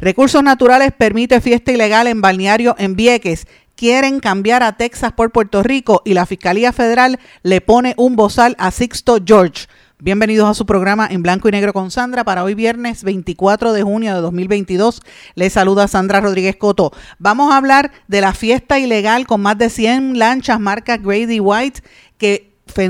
Recursos Naturales permite fiesta ilegal en balneario en Vieques. Quieren cambiar a Texas por Puerto Rico y la Fiscalía Federal le pone un bozal a Sixto George. Bienvenidos a su programa en blanco y negro con Sandra para hoy viernes 24 de junio de 2022. Les saluda Sandra Rodríguez Coto. Vamos a hablar de la fiesta ilegal con más de 100 lanchas marca Grady White que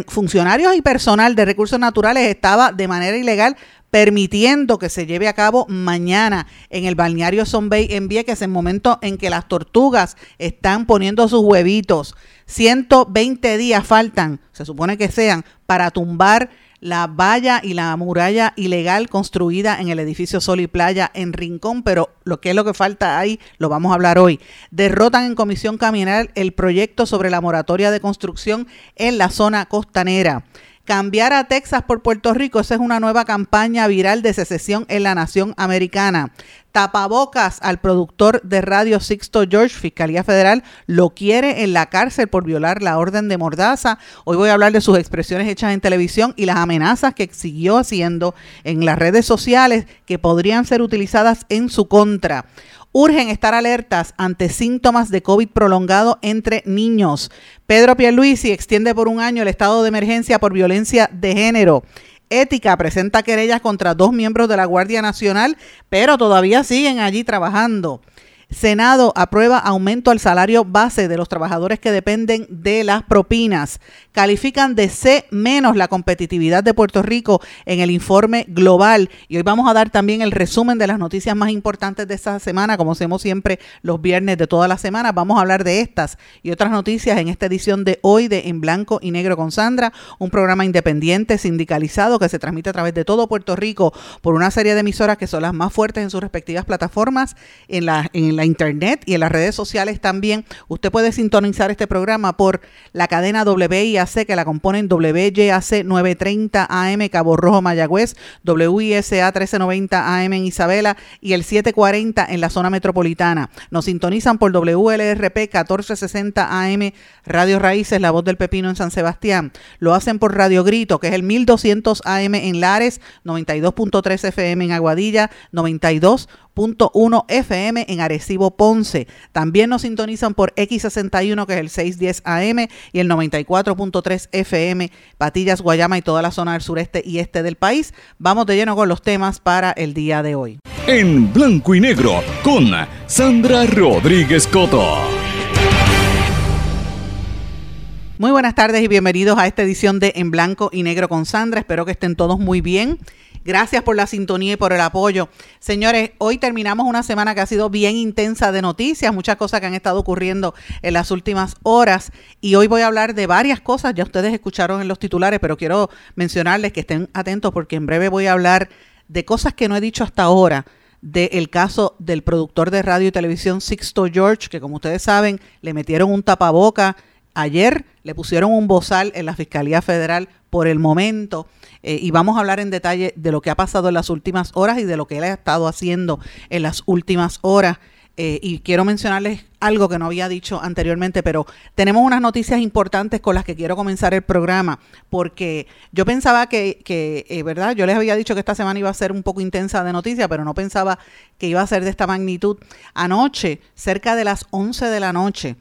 funcionarios y personal de recursos naturales estaba de manera ilegal permitiendo que se lleve a cabo mañana en el balneario Son Bay en Vieques, en el momento en que las tortugas están poniendo sus huevitos. 120 días faltan, se supone que sean, para tumbar la valla y la muralla ilegal construida en el edificio Sol y Playa en Rincón, pero lo que es lo que falta ahí lo vamos a hablar hoy. Derrotan en comisión caminal el proyecto sobre la moratoria de construcción en la zona costanera. Cambiar a Texas por Puerto Rico, esa es una nueva campaña viral de secesión en la nación americana. Tapabocas al productor de radio Sixto George, Fiscalía Federal, lo quiere en la cárcel por violar la orden de Mordaza. Hoy voy a hablar de sus expresiones hechas en televisión y las amenazas que siguió haciendo en las redes sociales que podrían ser utilizadas en su contra urgen estar alertas ante síntomas de COVID prolongado entre niños. Pedro Pierluisi extiende por un año el estado de emergencia por violencia de género. Ética presenta querellas contra dos miembros de la Guardia Nacional, pero todavía siguen allí trabajando. Senado aprueba aumento al salario base de los trabajadores que dependen de las propinas. Califican de C menos la competitividad de Puerto Rico en el informe global. Y hoy vamos a dar también el resumen de las noticias más importantes de esta semana, como hacemos siempre los viernes de toda la semana. Vamos a hablar de estas y otras noticias en esta edición de hoy de En Blanco y Negro con Sandra, un programa independiente, sindicalizado, que se transmite a través de todo Puerto Rico por una serie de emisoras que son las más fuertes en sus respectivas plataformas en la, la internet y en las redes sociales también. Usted puede sintonizar este programa por la cadena WIAC que la componen WYAC 930 AM Cabo Rojo Mayagüez, WISA 1390 AM en Isabela y el 740 en la zona metropolitana. Nos sintonizan por WLRP 1460 AM Radio Raíces, La Voz del Pepino en San Sebastián. Lo hacen por Radio Grito, que es el 1200 AM en Lares, 92.3 FM en Aguadilla, 92 1 FM en Arecibo Ponce. También nos sintonizan por X61 que es el 610 AM y el 94.3 FM Patillas, Guayama y toda la zona del sureste y este del país. Vamos de lleno con los temas para el día de hoy. En blanco y negro con Sandra Rodríguez Coto. Muy buenas tardes y bienvenidos a esta edición de En Blanco y Negro con Sandra. Espero que estén todos muy bien. Gracias por la sintonía y por el apoyo. Señores, hoy terminamos una semana que ha sido bien intensa de noticias, muchas cosas que han estado ocurriendo en las últimas horas y hoy voy a hablar de varias cosas, ya ustedes escucharon en los titulares, pero quiero mencionarles que estén atentos porque en breve voy a hablar de cosas que no he dicho hasta ahora del caso del productor de radio y televisión Sixto George, que como ustedes saben, le metieron un tapaboca ayer, le pusieron un bozal en la Fiscalía Federal por el momento eh, y vamos a hablar en detalle de lo que ha pasado en las últimas horas y de lo que él ha estado haciendo en las últimas horas. Eh, y quiero mencionarles algo que no había dicho anteriormente, pero tenemos unas noticias importantes con las que quiero comenzar el programa, porque yo pensaba que, que eh, ¿verdad? Yo les había dicho que esta semana iba a ser un poco intensa de noticias, pero no pensaba que iba a ser de esta magnitud. Anoche, cerca de las 11 de la noche,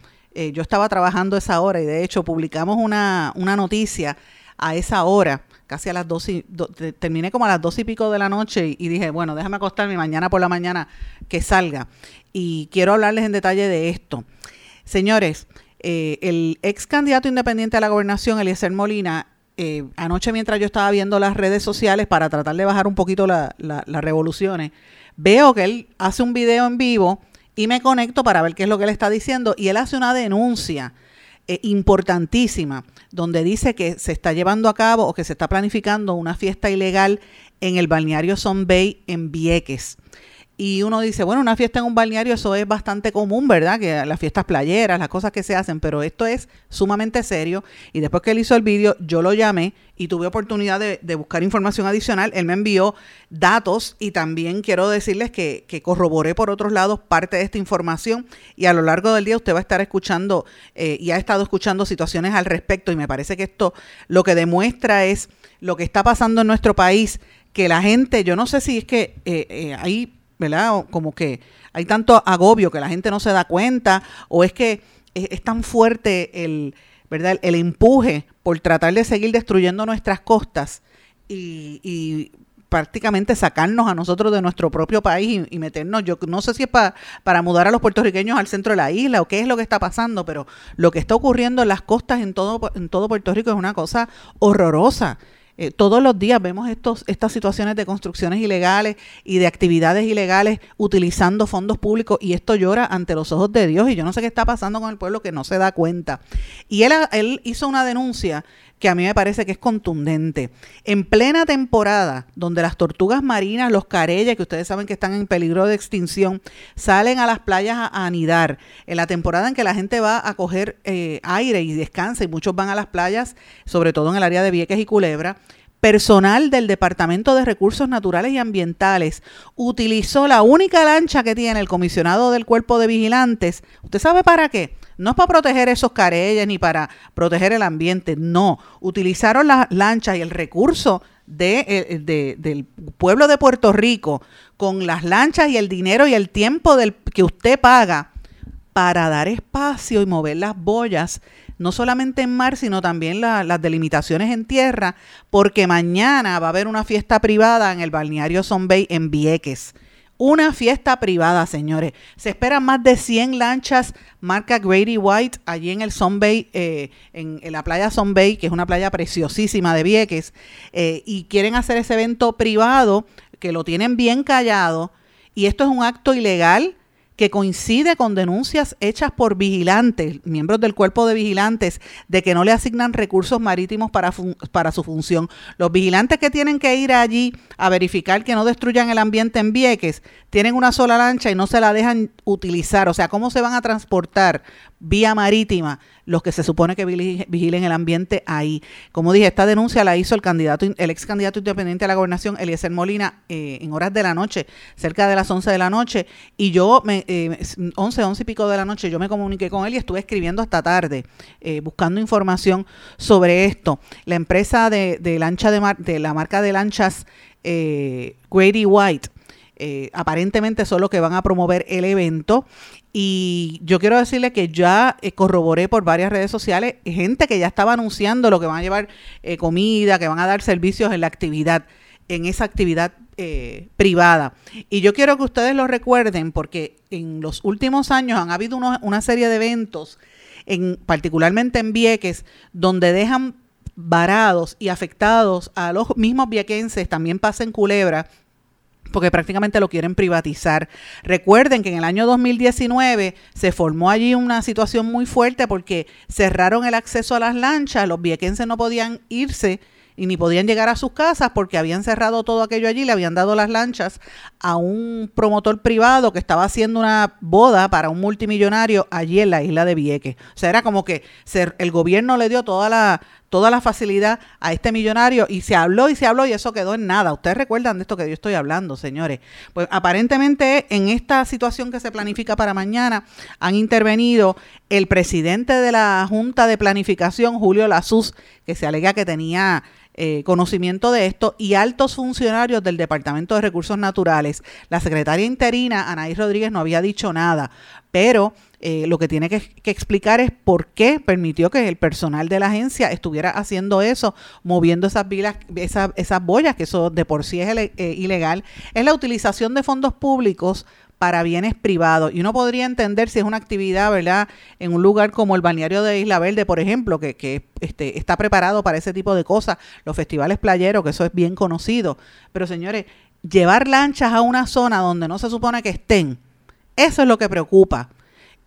yo estaba trabajando esa hora y de hecho publicamos una, una noticia a esa hora, casi a las dos y, terminé como a las dos y pico de la noche y, dije, bueno, déjame acostarme mañana por la mañana que salga. Y quiero hablarles en detalle de esto. Señores, eh, el ex candidato independiente a la gobernación, Eliezer Molina, eh, anoche mientras yo estaba viendo las redes sociales para tratar de bajar un poquito las revoluciones, veo que él hace un video en vivo y me conecto para ver qué es lo que él está diciendo y él hace una denuncia eh, importantísima, donde dice que se está llevando a cabo o que se está planificando una fiesta ilegal en el balneario Son Bay en Vieques. Y uno dice, bueno, una fiesta en un balneario, eso es bastante común, ¿verdad? Que las fiestas playeras, las cosas que se hacen, pero esto es sumamente serio. Y después que él hizo el vídeo, yo lo llamé y tuve oportunidad de, buscar información adicional. Él me envió datos y también quiero decirles que, que, corroboré por otros lados parte de esta información. Y a lo largo del día usted va a estar escuchando eh, y ha estado escuchando situaciones al respecto. Y me parece que esto lo que demuestra es lo que está pasando en nuestro país que la gente, yo no sé si es que eh, eh, hay ¿verdad? como que hay tanto agobio que la gente no se da cuenta, o es que es, tan fuerte el, ¿verdad? El, empuje por tratar de seguir destruyendo nuestras costas y, prácticamente sacarnos a nosotros de nuestro propio país y, meternos, yo no sé si es para para mudar a los puertorriqueños al centro de la isla o qué es lo que está pasando, pero lo que está ocurriendo en las costas en todo, en todo Puerto Rico es una cosa horrorosa. Eh, todos los días vemos estos, estas situaciones de construcciones ilegales y de actividades ilegales utilizando fondos públicos y esto llora ante los ojos de Dios y yo no sé qué está pasando con el pueblo que no se da cuenta. Y él, él hizo una denuncia que a mí me parece que es contundente. En plena temporada, donde las tortugas marinas, los careyes, que ustedes saben que están en peligro de extinción, salen a las playas a, anidar, en la temporada en que la gente va a coger eh, aire y descansa, y muchos van a las playas, sobre todo en el área de Vieques y Culebra, personal del Departamento de Recursos Naturales y Ambientales utilizó la única lancha que tiene el comisionado del Cuerpo de Vigilantes. ¿Usted sabe para qué? No es para proteger esos careyes ni para proteger el ambiente, no. Utilizaron las lanchas y el recurso eh, de, del pueblo de Puerto Rico con las lanchas y el dinero y el tiempo del, que usted paga para dar espacio y mover las boyas no solamente en mar, sino también las delimitaciones en tierra, porque mañana va a haber una fiesta privada en el balneario Son Bay en Vieques. Una fiesta privada, señores. Se esperan más de 100 lanchas marca Grady White allí en el Son Bay, eh, en, la playa Son Bay, que es una playa preciosísima de Vieques, eh, y quieren hacer ese evento privado, que lo tienen bien callado, y esto es un acto ilegal que coincide con denuncias hechas por vigilantes, miembros del cuerpo de vigilantes, de que no le asignan recursos marítimos para, para su función. Los vigilantes que tienen que ir allí a verificar que no destruyan el ambiente en Vieques, tienen una sola lancha y no se la dejan utilizar. O sea, ¿cómo se van a transportar vía marítima los que se supone que vigilen el ambiente ahí. Como dije, esta denuncia la hizo el candidato, el ex candidato independiente a la gobernación, Eliezer Molina, eh, en horas de la noche, cerca de las 11 de la noche, y yo, me, eh, 11, 11 y pico de la noche, yo me comuniqué con él y estuve escribiendo hasta tarde, eh, buscando información sobre esto. La empresa de, de lancha de, mar, de la marca de lanchas eh, Grady White, eh, aparentemente son los que van a promover el evento. Y yo quiero decirle que ya eh, corroboré por varias redes sociales gente que ya estaba anunciando lo que van a llevar comida, que van a dar servicios en la actividad, en esa actividad privada. Y yo quiero que ustedes lo recuerden porque en los últimos años han habido una serie de eventos, en, particularmente en Vieques, donde dejan varados y afectados a los mismos viequenses, también pasa en Culebra, porque prácticamente lo quieren privatizar. Recuerden que en el año 2019 se formó allí una situación muy fuerte porque cerraron el acceso a las lanchas, los viequenses no podían irse y ni podían llegar a sus casas porque habían cerrado todo aquello allí, le habían dado las lanchas a un promotor privado que estaba haciendo una boda para un multimillonario allí en la isla de Vieques. O sea, era como que el gobierno le dio toda la toda la facilidad a este millonario y se habló y se habló y eso quedó en nada. Ustedes recuerdan de esto que yo estoy hablando, señores. Pues aparentemente en esta situación que se planifica para mañana han intervenido el presidente de la Junta de Planificación, Julio Lazuz, que se alega que tenía eh, conocimiento de esto y altos funcionarios del Departamento de Recursos Naturales. La secretaria interina, Anaí Rodríguez, no había dicho nada, pero eh, lo que tiene que, explicar es por qué permitió que el personal de la agencia estuviera haciendo eso, moviendo esas, vilas, esas, esas que eso de por sí es eh, ilegal. Es la utilización de fondos públicos para bienes privados. Y uno podría entender si es una actividad, ¿verdad? En un lugar como el balneario de Isla Verde, por ejemplo, que, que este, está preparado para ese tipo de cosas, los festivales playeros, que eso es bien conocido. Pero señores, llevar lanchas a una zona donde no se supone que estén, eso es lo que preocupa.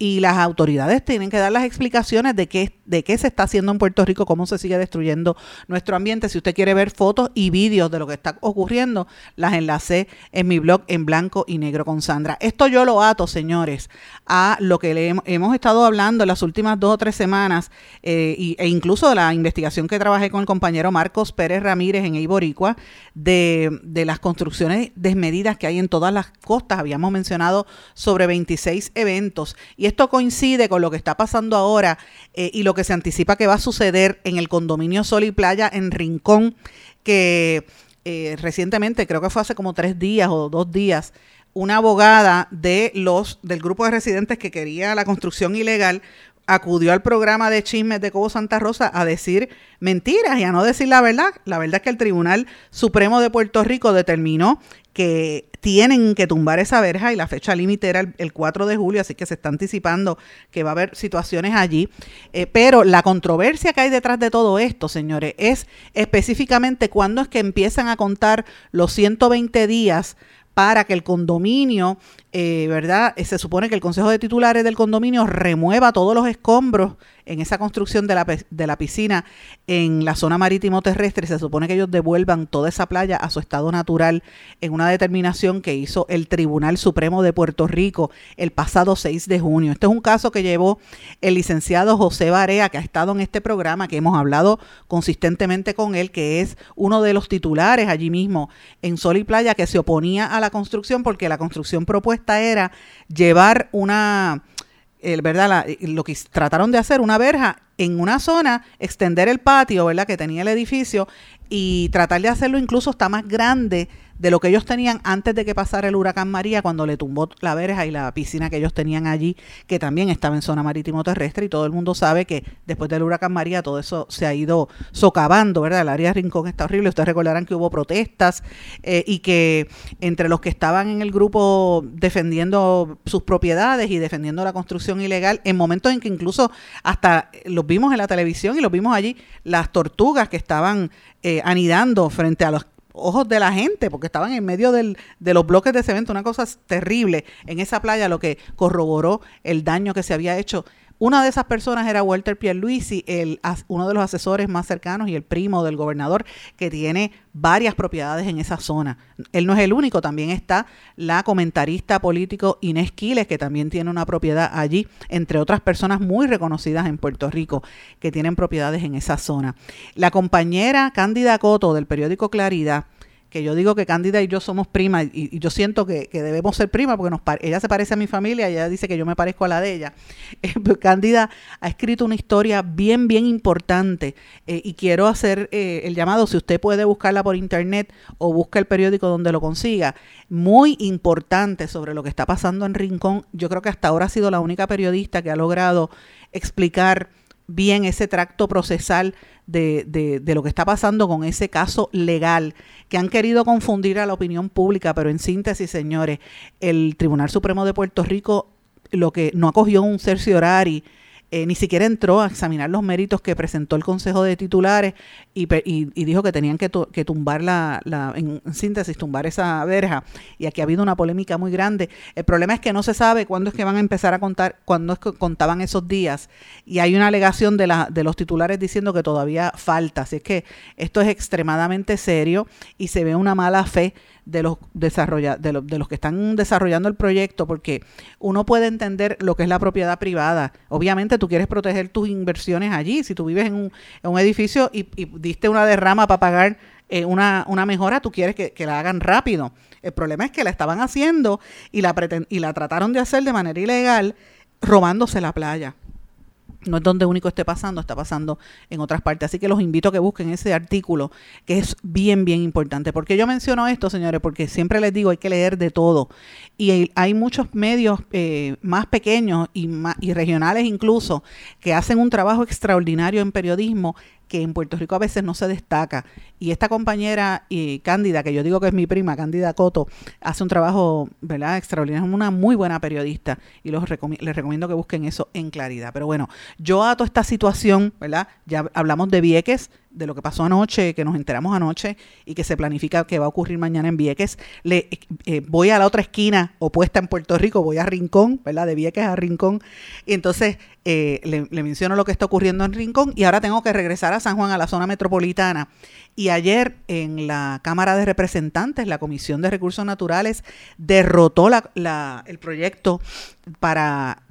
Y las autoridades tienen que dar las explicaciones de qué, de qué se está haciendo en Puerto Rico, cómo se sigue destruyendo nuestro ambiente. Si usted quiere ver fotos y vídeos de lo que está ocurriendo, las enlacé en mi blog en blanco y negro con Sandra. Esto yo lo ato, señores, a lo que le hemos estado hablando en las últimas dos o tres semanas eh, e incluso de la investigación que trabajé con el compañero Marcos Pérez Ramírez en Eiboricua de, de las construcciones desmedidas que hay en todas las costas. Habíamos mencionado sobre 26 eventos y esto coincide con lo que está pasando ahora eh, y lo que se anticipa que va a suceder en el condominio Sol y Playa en Rincón, que eh, recientemente, creo que fue hace como tres días o dos días, una abogada de los del grupo de residentes que quería la construcción ilegal acudió al programa de chismes de Cobo Santa Rosa a decir mentiras y a no decir la verdad. La verdad es que el Tribunal Supremo de Puerto Rico determinó que tienen que tumbar esa verja y la fecha límite era el, 4 de julio, así que se está anticipando que va a haber situaciones allí. Eh, pero la controversia que hay detrás de todo esto, señores, es específicamente cuándo es que empiezan a contar los 120 días para que el condominio, eh, ¿verdad? Se supone que el Consejo de Titulares del condominio remueva todos los escombros en esa construcción de la, de la piscina en la zona marítimo terrestre. Se supone que ellos devuelvan toda esa playa a su estado natural en una determinación que hizo el Tribunal Supremo de Puerto Rico el pasado 6 de junio. Este es un caso que llevó el licenciado José Barea, que ha estado en este programa, que hemos hablado consistentemente con él, que es uno de los titulares allí mismo en Sol y Playa que se oponía a la construcción porque la construcción propuesta era llevar una el, ¿verdad? lo que trataron de hacer, una verja en una zona, extender el patio, ¿verdad? Que tenía el edificio y tratar de hacerlo incluso hasta más grande de lo que ellos tenían antes de que pasara el huracán María, cuando le tumbó la verja y la piscina que ellos tenían allí, que también estaba en zona marítimo terrestre, y todo el mundo sabe que después del huracán María todo eso se ha ido socavando, ¿verdad? El área de Rincón está horrible, ustedes recordarán que hubo protestas eh, y que entre los que estaban en el grupo defendiendo sus propiedades y defendiendo la construcción ilegal, en momentos en que incluso hasta los vimos en la televisión y los vimos allí, las tortugas que estaban eh, anidando frente a los ojos de la gente, porque estaban en medio del, de los bloques de cemento, una cosa terrible. En esa playa, lo que corroboró el daño que se había hecho una de esas personas era Walter Pierluisi, el, uno de los asesores más cercanos y el primo del gobernador, que tiene varias propiedades en esa zona. Él no es el único, también está la comentarista político Inés Quiles, que también tiene una propiedad allí, entre otras personas muy reconocidas en Puerto Rico que tienen propiedades en esa zona. La compañera Cándida Coto del periódico Claridad que yo digo que Cándida y yo somos primas y, yo siento que, debemos ser primas porque nos, ella se parece a mi familia, ella dice que yo me parezco a la de ella. Eh, pues Cándida ha escrito una historia bien, bien importante eh, y quiero hacer eh, el llamado, si usted puede buscarla por internet o busca el periódico donde lo consiga, muy importante sobre lo que está pasando en Rincón. Yo creo que hasta ahora ha sido la única periodista que ha logrado explicar bien ese tracto procesal de, de, lo que está pasando con ese caso legal, que han querido confundir a la opinión pública, pero en síntesis, señores, el Tribunal Supremo de Puerto Rico lo que no acogió un cerciorari eh, ni siquiera entró a examinar los méritos que presentó el Consejo de Titulares y, dijo que tenían que, tumbar la, en síntesis, tumbar esa verja. Y aquí ha habido una polémica muy grande. El problema es que no se sabe cuándo es que van a empezar a contar, cuándo es que contaban esos días. Y hay una alegación de, la, de los titulares diciendo que todavía falta. Así es que esto es extremadamente serio y se ve una mala fe de los, desarrolla, de, de, los que están desarrollando el proyecto, porque uno puede entender lo que es la propiedad privada. Obviamente tú quieres proteger tus inversiones allí. Si tú vives en un, en un edificio y, diste una derrama para pagar eh, una, una, mejora, tú quieres que, que, la hagan rápido. El problema es que la estaban haciendo y la, y la trataron de hacer de manera ilegal, robándose la playa no es donde único esté pasando, está pasando en otras partes. Así que los invito a que busquen ese artículo, que es bien, bien importante. ¿Por qué yo menciono esto, señores? Porque siempre les digo, hay que leer de todo. Y hay muchos medios eh, más pequeños y, más, y regionales incluso, que hacen un trabajo extraordinario en periodismo que en Puerto Rico a veces no se destaca. Y esta compañera y Cándida, que yo digo que es mi prima, Cándida Coto, hace un trabajo, ¿verdad?, extraordinario, es una muy buena periodista y los les recomiendo que busquen eso en claridad. Pero bueno, yo ato esta situación, ¿verdad? Ya hablamos de Vieques, de lo que pasó anoche, que nos enteramos anoche y que se planifica que va a ocurrir mañana en Vieques. Le, eh, voy a la otra esquina opuesta en Puerto Rico, voy a Rincón, ¿verdad? De Vieques a Rincón. Y entonces eh, le, menciono lo que está ocurriendo en Rincón y ahora tengo que regresar a San Juan, a la zona metropolitana. Y ayer en la Cámara de Representantes, la Comisión de Recursos Naturales derrotó la, el proyecto para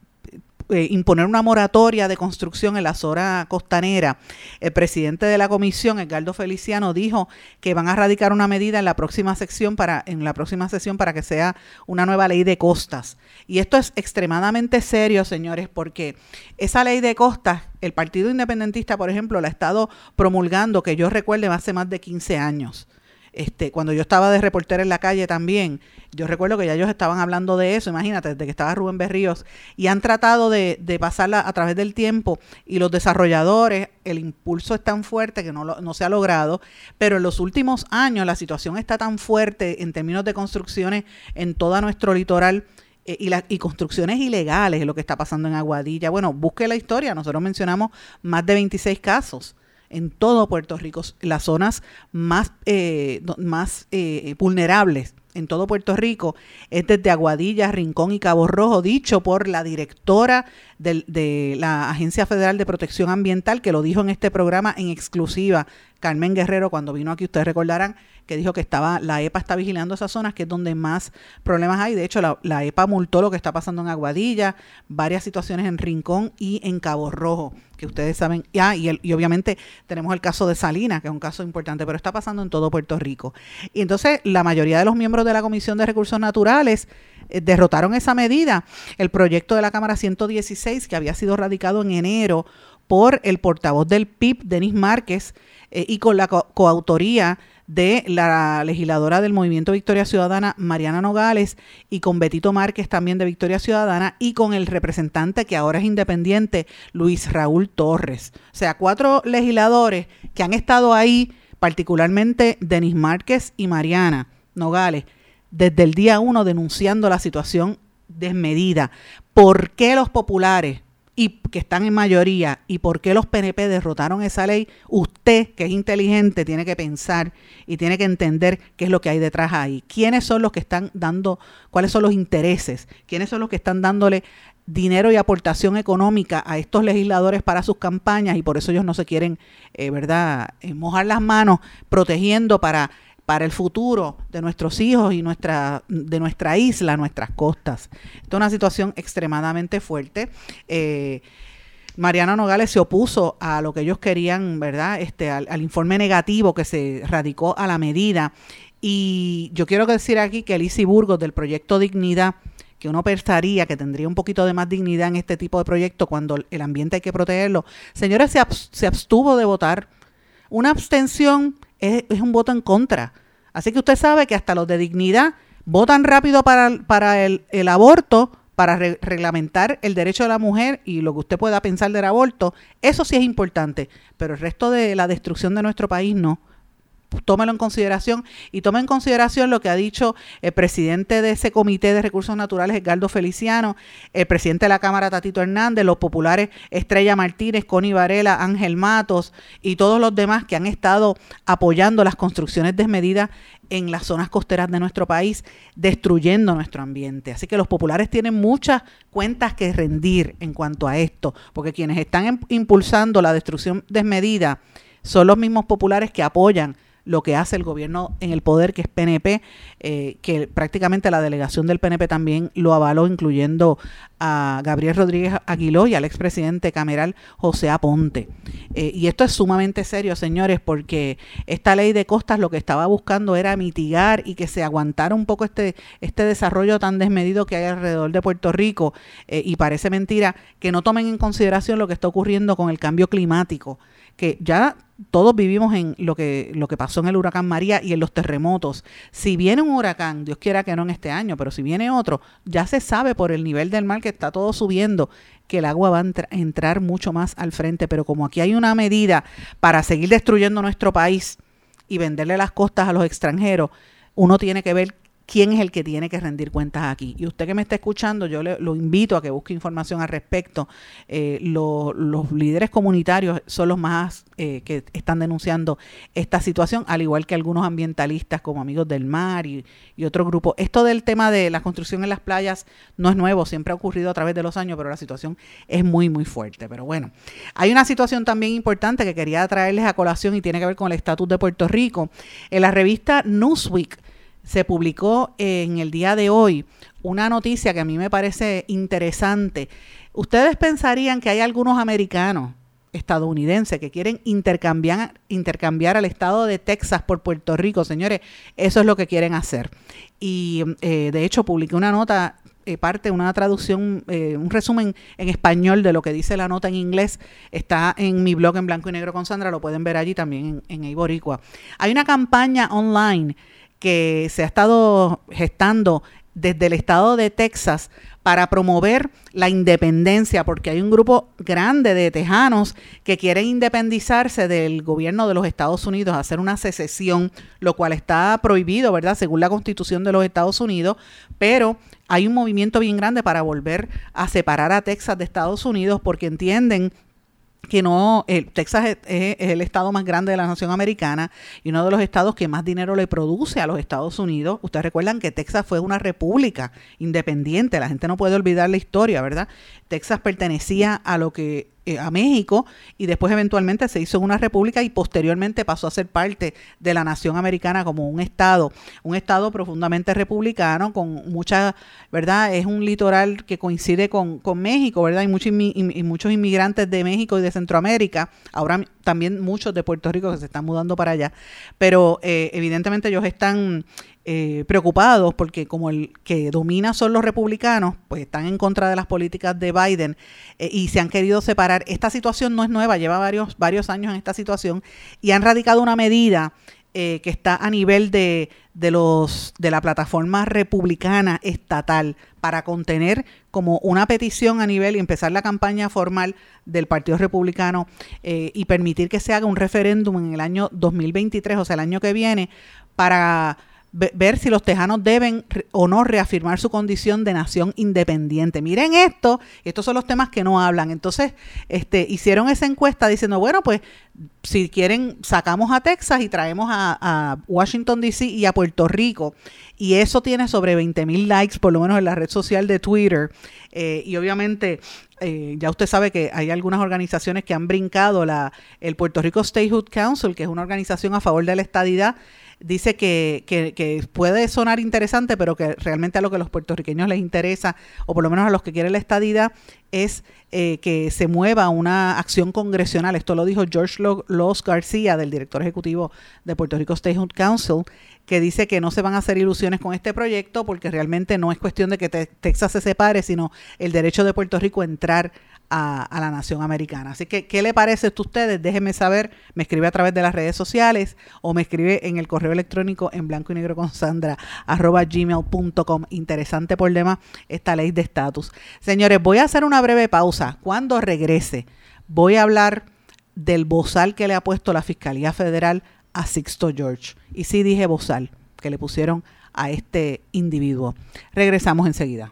eh, imponer una moratoria de construcción en la zona costanera. El presidente de la comisión, Edgardo Feliciano, dijo que van a radicar una medida en la próxima sección para, en la próxima sesión para que sea una nueva ley de costas. Y esto es extremadamente serio, señores, porque esa ley de costas, el Partido Independentista, por ejemplo, la ha estado promulgando, que yo recuerde, hace más de 15 años. Este, cuando yo estaba de reportera en la calle también, yo recuerdo que ya ellos estaban hablando de eso, imagínate, desde que estaba Rubén Berríos, y han tratado de, pasarla a través del tiempo, y los desarrolladores, el impulso es tan fuerte que no, lo, se ha logrado, pero en los últimos años la situación está tan fuerte en términos de construcciones en todo nuestro litoral, eh, y, y, construcciones ilegales, lo que está pasando en Aguadilla. Bueno, busque la historia, nosotros mencionamos más de 26 casos en todo Puerto Rico, las zonas más, eh, más eh, vulnerables en todo Puerto Rico es desde Aguadilla, Rincón y Cabo Rojo, dicho por la directora de, de, la Agencia Federal de Protección Ambiental, que lo dijo en este programa en exclusiva, Carmen Guerrero, cuando vino aquí, ustedes recordarán que dijo que estaba la EPA está vigilando esas zonas, que es donde más problemas hay. De hecho, la, EPA multó lo que está pasando en Aguadilla, varias situaciones en Rincón y en Cabo Rojo, que ustedes saben. Ah, y, el, y obviamente tenemos el caso de Salinas, que es un caso importante, pero está pasando en todo Puerto Rico. Y entonces la mayoría de los miembros de la Comisión de Recursos Naturales eh, derrotaron esa medida. El proyecto de la Cámara 116, que había sido radicado en enero por el portavoz del PIB, Denis Márquez, eh, y con la co coautoría de la legisladora del Movimiento Victoria Ciudadana, Mariana Nogales, y con Betito Márquez también de Victoria Ciudadana, y con el representante que ahora es independiente, Luis Raúl Torres. O sea, cuatro legisladores que han estado ahí, particularmente Denis Márquez y Mariana Nogales, desde el día uno denunciando la situación desmedida. ¿Por qué los populares y que están en mayoría y por qué los PNP derrotaron esa ley, usted que es inteligente tiene que pensar y tiene que entender qué es lo que hay detrás ahí. ¿Quiénes son los que están dando, cuáles son los intereses? ¿Quiénes son los que están dándole dinero y aportación económica a estos legisladores para sus campañas y por eso ellos no se quieren, eh, ¿verdad?, eh, mojar las manos protegiendo para para el futuro de nuestros hijos y nuestra, de nuestra isla, nuestras costas. Esta es una situación extremadamente fuerte. Eh, Mariana Nogales se opuso a lo que ellos querían, ¿verdad? Este, al, informe negativo que se radicó a la medida. Y yo quiero decir aquí que Elisi Burgos del proyecto Dignidad, que uno pensaría que tendría un poquito de más dignidad en este tipo de proyectos cuando el ambiente hay que protegerlo, señores, se abstuvo de votar. Una abstención es, es, un voto en contra. Así que usted sabe que hasta los de dignidad votan rápido para, para el, el aborto, para re reglamentar el derecho de la mujer y lo que usted pueda pensar del aborto. Eso sí es importante, pero el resto de la destrucción de nuestro país no tómelo en consideración y tome en consideración lo que ha dicho el presidente de ese comité de recursos naturales, Edgardo Feliciano, el presidente de la Cámara, Tatito Hernández, los populares Estrella Martínez, Connie Varela, Ángel Matos y todos los demás que han estado apoyando las construcciones desmedidas en las zonas costeras de nuestro país, destruyendo nuestro ambiente. Así que los populares tienen muchas cuentas que rendir en cuanto a esto, porque quienes están impulsando la destrucción desmedida son los mismos populares que apoyan lo que hace el gobierno en el poder, que es PNP, eh, que prácticamente la delegación del PNP también lo avaló, incluyendo a Gabriel Rodríguez Aguiló y al expresidente cameral José Aponte. Eh, y esto es sumamente serio, señores, porque esta ley de costas lo que estaba buscando era mitigar y que se aguantara un poco este, este desarrollo tan desmedido que hay alrededor de Puerto Rico. Eh, y parece mentira que no tomen en consideración lo que está ocurriendo con el cambio climático que ya todos vivimos en lo que, lo que pasó en el huracán María y en los terremotos. Si viene un huracán, Dios quiera que no en este año, pero si viene otro, ya se sabe por el nivel del mar que está todo subiendo que el agua va a entr entrar mucho más al frente. Pero como aquí hay una medida para seguir destruyendo nuestro país y venderle las costas a los extranjeros, uno tiene que ver quién es el que tiene que rendir cuentas aquí. Y usted que me está escuchando, yo le, lo invito a que busque información al respecto. Eh, los líderes comunitarios son los más eh, que están denunciando esta situación, al igual que algunos ambientalistas como Amigos del Mar y, y otro grupo. Esto del tema de la construcción en las playas no es nuevo, siempre ha ocurrido a través de los años, pero la situación es muy, muy fuerte. Pero bueno, hay una situación también importante que quería traerles a colación y tiene que ver con el estatus de Puerto Rico. En la revista Newsweek, se publicó en el día de hoy una noticia que a mí me parece interesante. Ustedes pensarían que hay algunos americanos estadounidenses que quieren intercambiar, intercambiar al estado de Texas por Puerto Rico. Señores, eso es lo que quieren hacer. Y eh, de hecho publiqué una nota eh, parte, una traducción, eh, un resumen en español de lo que dice la nota en inglés. Está en mi blog en blanco y negro con Sandra, lo pueden ver allí también en, en Hay una campaña online que se ha estado gestando desde el estado de Texas para promover la independencia, porque hay un grupo grande de tejanos que quieren independizarse del gobierno de los Estados Unidos, hacer una secesión, lo cual está prohibido, ¿verdad? Según la constitución de los Estados Unidos, pero hay un movimiento bien grande para volver a separar a Texas de Estados Unidos porque entienden que no, Texas es, el estado más grande de la nación americana y uno de los estados que más dinero le produce a los Estados Unidos. Ustedes recuerdan que Texas fue una república independiente, la gente no puede olvidar la historia, ¿verdad? Texas pertenecía a lo que eh, a México y después eventualmente se hizo una república y posteriormente pasó a ser parte de la nación americana como un estado, un estado profundamente republicano con mucha, ¿verdad? Es un litoral que coincide con, México, ¿verdad? Hay muchos, muchos inmigrantes de México y de Centroamérica, ahora también muchos de Puerto Rico que se están mudando para allá, pero eh, evidentemente ellos están eh, preocupados porque como el que domina son los republicanos, pues están en contra de las políticas de Biden eh, y se han querido separar. Esta situación no es nueva, lleva varios, varios años en esta situación y han radicado una medida eh, que está a nivel de, de, los, de la plataforma republicana estatal para contener como una petición a nivel y empezar la campaña formal del Partido Republicano y permitir que se haga un referéndum en el año 2023, o sea, el año que viene, para ver si los tejanos deben o no reafirmar su condición de nación independiente. Miren esto, estos son los temas que no hablan. Entonces, este, hicieron esa encuesta diciendo, bueno, pues si quieren, sacamos a Texas y traemos a, Washington, D.C. y a Puerto Rico. Y eso tiene sobre 20 mil likes, por lo menos en la red social de Twitter. Eh, y obviamente eh, ya usted sabe que hay algunas organizaciones que han brincado la, el Puerto Rico Statehood Council, que es una organización a favor de la estadidad, dice que, que, puede sonar interesante, pero que realmente a lo que los puertorriqueños les interesa, o por lo menos a los que quieren la estadidad, es eh, que se mueva una acción congresional. Esto lo dijo George Los García, del director ejecutivo de Puerto Rico Statehood Council, que dice que no se van a hacer ilusiones con este proyecto porque realmente no es cuestión de que Texas se separe, sino el derecho de Puerto Rico a entrar a, la nación americana. Así que, ¿qué le parece a ustedes? Déjenme saber, me escribe a través de las redes sociales o me escribe en el correo electrónico en blanco y negro con Sandra arroba gmail.com. Interesante por demás esta ley de estatus. Señores, voy a hacer una breve pausa. Cuando regrese, voy a hablar del bozal que le ha puesto la Fiscalía Federal a Sixto George. Y sí dije bozal, que le pusieron a este individuo. Regresamos enseguida.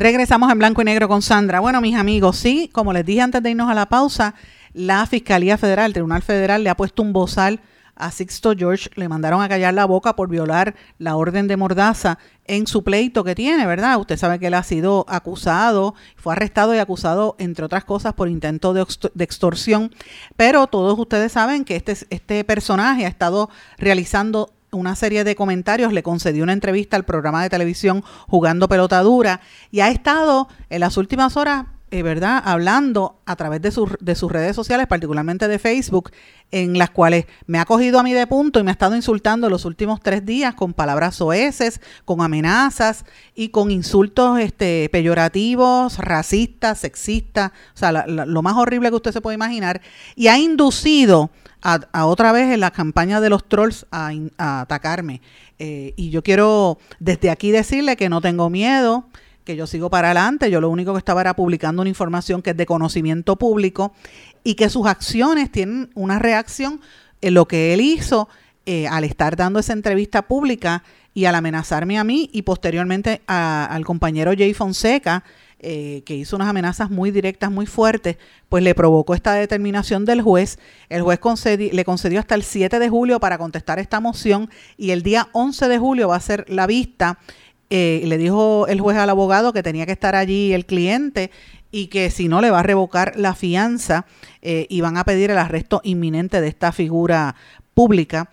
Regresamos en blanco y negro con Sandra. Bueno, mis amigos, sí, como les dije antes de irnos a la pausa, la Fiscalía Federal, el Tribunal Federal, le ha puesto un bozal a Sixto George, le mandaron a callar la boca por violar la orden de mordaza en su pleito que tiene, ¿verdad? Usted sabe que él ha sido acusado, fue arrestado y acusado, entre otras cosas, por intento de, extorsión, pero todos ustedes saben que este, este personaje ha estado realizando una serie de comentarios, le concedió una entrevista al programa de televisión Jugando Pelota Dura y ha estado en las últimas horas eh, ¿verdad? Hablando a través de, de sus redes sociales, particularmente de Facebook, en las cuales me ha cogido a mí de punto y me ha estado insultando los últimos tres días con palabras soeces, con amenazas y con insultos este, peyorativos, racistas, sexistas, o sea, lo más horrible que usted se puede imaginar, y ha inducido a, otra vez en la campaña de los trolls a, atacarme. Eh, y yo quiero desde aquí decirle que no tengo miedo, que yo sigo para adelante. Yo lo único que estaba era publicando una información que es de conocimiento público y que sus acciones tienen una reacción en lo que él hizo eh, al estar dando esa entrevista pública y al amenazarme a mí y posteriormente al compañero Jay Fonseca, eh, que hizo unas amenazas muy directas, muy fuertes, pues le provocó esta determinación del juez. El juez le concedió hasta el 7 de julio para contestar esta moción y el día 11 de julio va a ser la vista. Eh, le dijo el juez al abogado que tenía que estar allí el cliente y que si no le va a revocar la fianza eh, y van a pedir el arresto inminente de esta figura pública.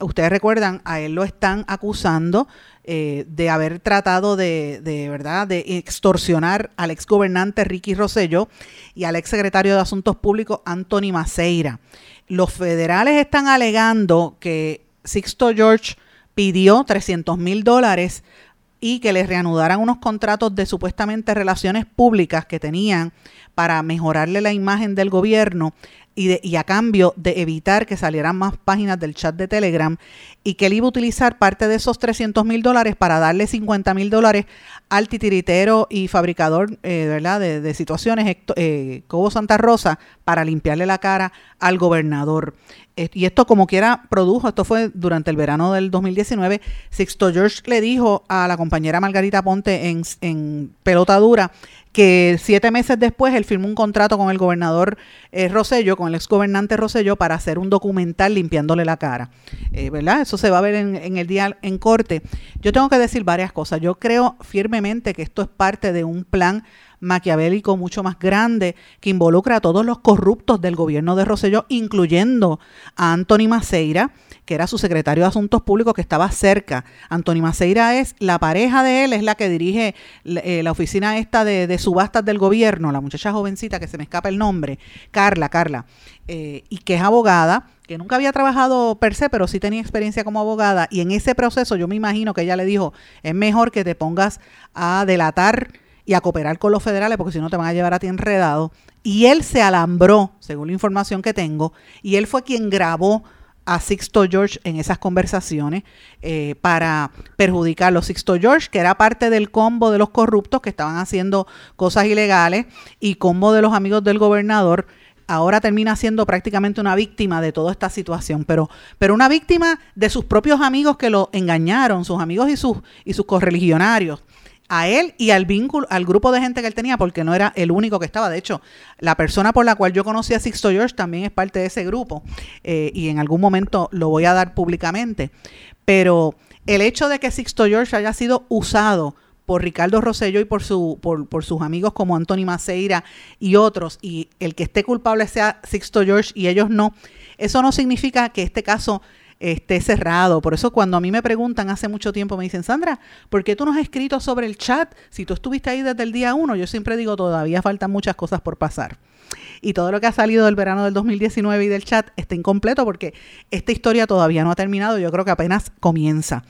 ustedes recuerdan, a él lo están acusando eh, de haber tratado de, de, verdad de extorsionar al ex gobernante Ricky Rosello y al ex secretario de Asuntos Públicos Anthony Maceira. Los federales están alegando que Sixto George pidió 300 mil dólares y que les reanudaran unos contratos de supuestamente relaciones públicas que tenían para mejorarle la imagen del gobierno y, a cambio de evitar que salieran más páginas del chat de Telegram y que él iba a utilizar parte de esos 300 mil dólares para darle 50 mil dólares al titiritero y fabricador eh. De, situaciones, eh, Cobo Santa Rosa, para limpiarle la cara al gobernador. y esto como quiera produjo, esto fue durante el verano del 2019, Sixto George le dijo a la compañera Margarita Ponte en, en pelota dura que siete meses después él firmó un contrato con el gobernador eh, Rosello, con el ex gobernante Rosello, para hacer un documental limpiándole la cara. Eh, ¿Verdad? Eso se va a ver en, en, el día en corte. Yo tengo que decir varias cosas. Yo creo firmemente que esto es parte de un plan maquiavélico mucho más grande que involucra a todos los corruptos del gobierno de Rosselló, incluyendo a Anthony Maceira, que era su secretario de Asuntos Públicos que estaba cerca. Anthony Maceira es la pareja de él, es la que dirige eh, la oficina esta de, subastas del gobierno, la muchacha jovencita que se me escapa el nombre, Carla, Carla, eh, y que es abogada que nunca había trabajado per se, pero sí tenía experiencia como abogada, y en ese proceso yo me imagino que ella le dijo, es mejor que te pongas a delatar y a cooperar con los federales porque si no te van a llevar a ti enredado. Y él se alambró, según la información que tengo, y él fue quien grabó a Sixto George en esas conversaciones eh, para perjudicarlo. Sixto George, que era parte del combo de los corruptos que estaban haciendo cosas ilegales y combo de los amigos del gobernador, ahora termina siendo prácticamente una víctima de toda esta situación, pero, pero una víctima de sus propios amigos que lo engañaron, sus amigos y sus, y sus correligionarios a él y al vínculo, al grupo de gente que él tenía, porque no era el único que estaba. De hecho, la persona por la cual yo conocí a Sixto George también es parte de ese grupo eh, y en algún momento lo voy a dar públicamente. Pero el hecho de que Sixto George haya sido usado por Ricardo Rosello y por, su, por, por sus amigos como Anthony Maceira y otros, y el que esté culpable sea Sixto George y ellos no, eso no significa que este caso esté cerrado. Por eso cuando a mí me preguntan hace mucho tiempo, me dicen, Sandra, ¿por qué tú no has escrito sobre el chat? Si tú estuviste ahí desde el día uno, yo siempre digo, todavía faltan muchas cosas por pasar. Y todo lo que ha salido del verano del 2019 y del chat está incompleto porque esta historia todavía no ha terminado, yo creo que apenas comienza.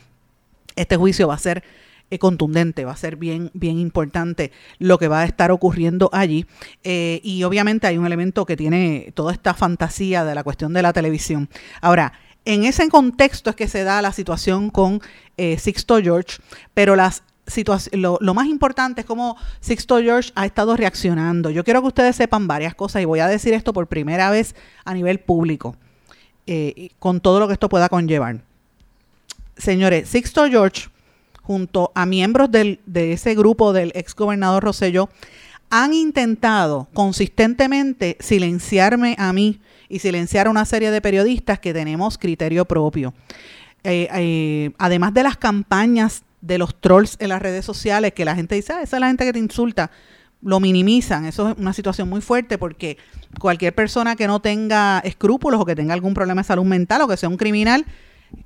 Este juicio va a ser eh, contundente, va a ser bien, bien importante lo que va a estar ocurriendo allí. Eh, y obviamente hay un elemento que tiene toda esta fantasía de la cuestión de la televisión. Ahora, en ese contexto es que se da la situación con eh, Sixto George, pero las lo, lo, más importante es cómo Sixto George ha estado reaccionando. Yo quiero que ustedes sepan varias cosas y voy a decir esto por primera vez a nivel público, eh, con todo lo que esto pueda conllevar. Señores, Sixto George, junto a miembros del, de ese grupo del ex gobernador Rosselló, han intentado consistentemente silenciarme a mí y silenciar a una serie de periodistas que tenemos criterio propio. Eh, eh, además de las campañas de los trolls en las redes sociales, que la gente dice, ah, esa es la gente que te insulta, lo minimizan. Eso es una situación muy fuerte porque cualquier persona que no tenga escrúpulos o que tenga algún problema de salud mental o que sea un criminal,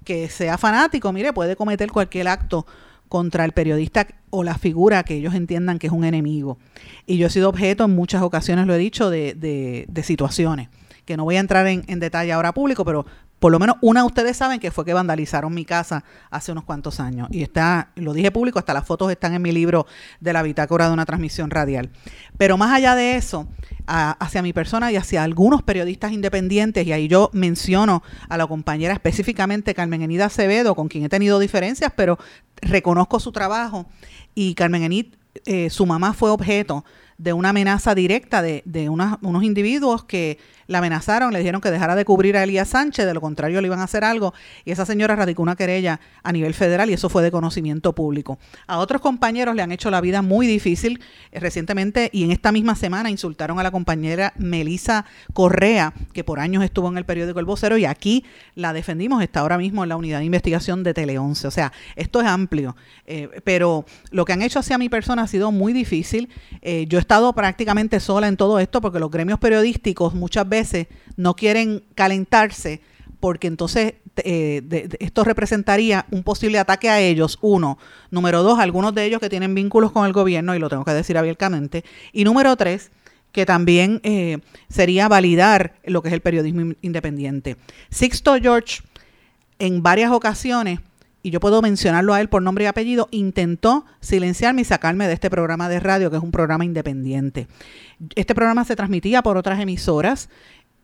que sea fanático, mire, puede cometer cualquier acto contra el periodista o la figura que ellos entiendan que es un enemigo. Y yo he sido objeto en muchas ocasiones, lo he dicho, de, de, situaciones que no voy a entrar en, detalle ahora público, pero por lo menos una ustedes saben que fue que vandalizaron mi casa hace unos cuantos años. Y está, lo dije público, hasta las fotos están en mi libro de la bitácora de una transmisión radial. Pero más allá de eso, hacia mi persona y hacia algunos periodistas independientes, y ahí yo menciono a la compañera específicamente Carmen Enida Acevedo, con quien he tenido diferencias, pero reconozco su trabajo. Y Carmen Enid, eh, su mamá fue objeto de una amenaza directa de, de unos individuos que la amenazaron, le dijeron que dejara de cubrir a Elías Sánchez, de lo contrario le iban a hacer algo, y esa señora radicó una querella a nivel federal y eso fue de conocimiento público. A otros compañeros le han hecho la vida muy difícil eh, recientemente y en esta misma semana insultaron a la compañera Melisa Correa, que por años estuvo en el periódico El Vocero y aquí la defendimos, está ahora mismo en la unidad de investigación de Tele 11. O sea, esto es amplio, eh, pero lo que han hecho hacia mi persona ha sido muy difícil. Eh, yo estado prácticamente sola en todo esto porque los gremios periodísticos muchas veces no quieren calentarse porque entonces eh, esto representaría un posible ataque a ellos, uno. Número dos, algunos de ellos que tienen vínculos con el gobierno, y lo tengo que decir abiertamente. Y número tres, que también eh, sería validar lo que es el periodismo independiente. Sixto George, en varias ocasiones, y yo puedo mencionarlo a él por nombre y apellido, intentó silenciarme y sacarme de este programa de radio, que es un programa independiente. Este programa se transmitía por otras emisoras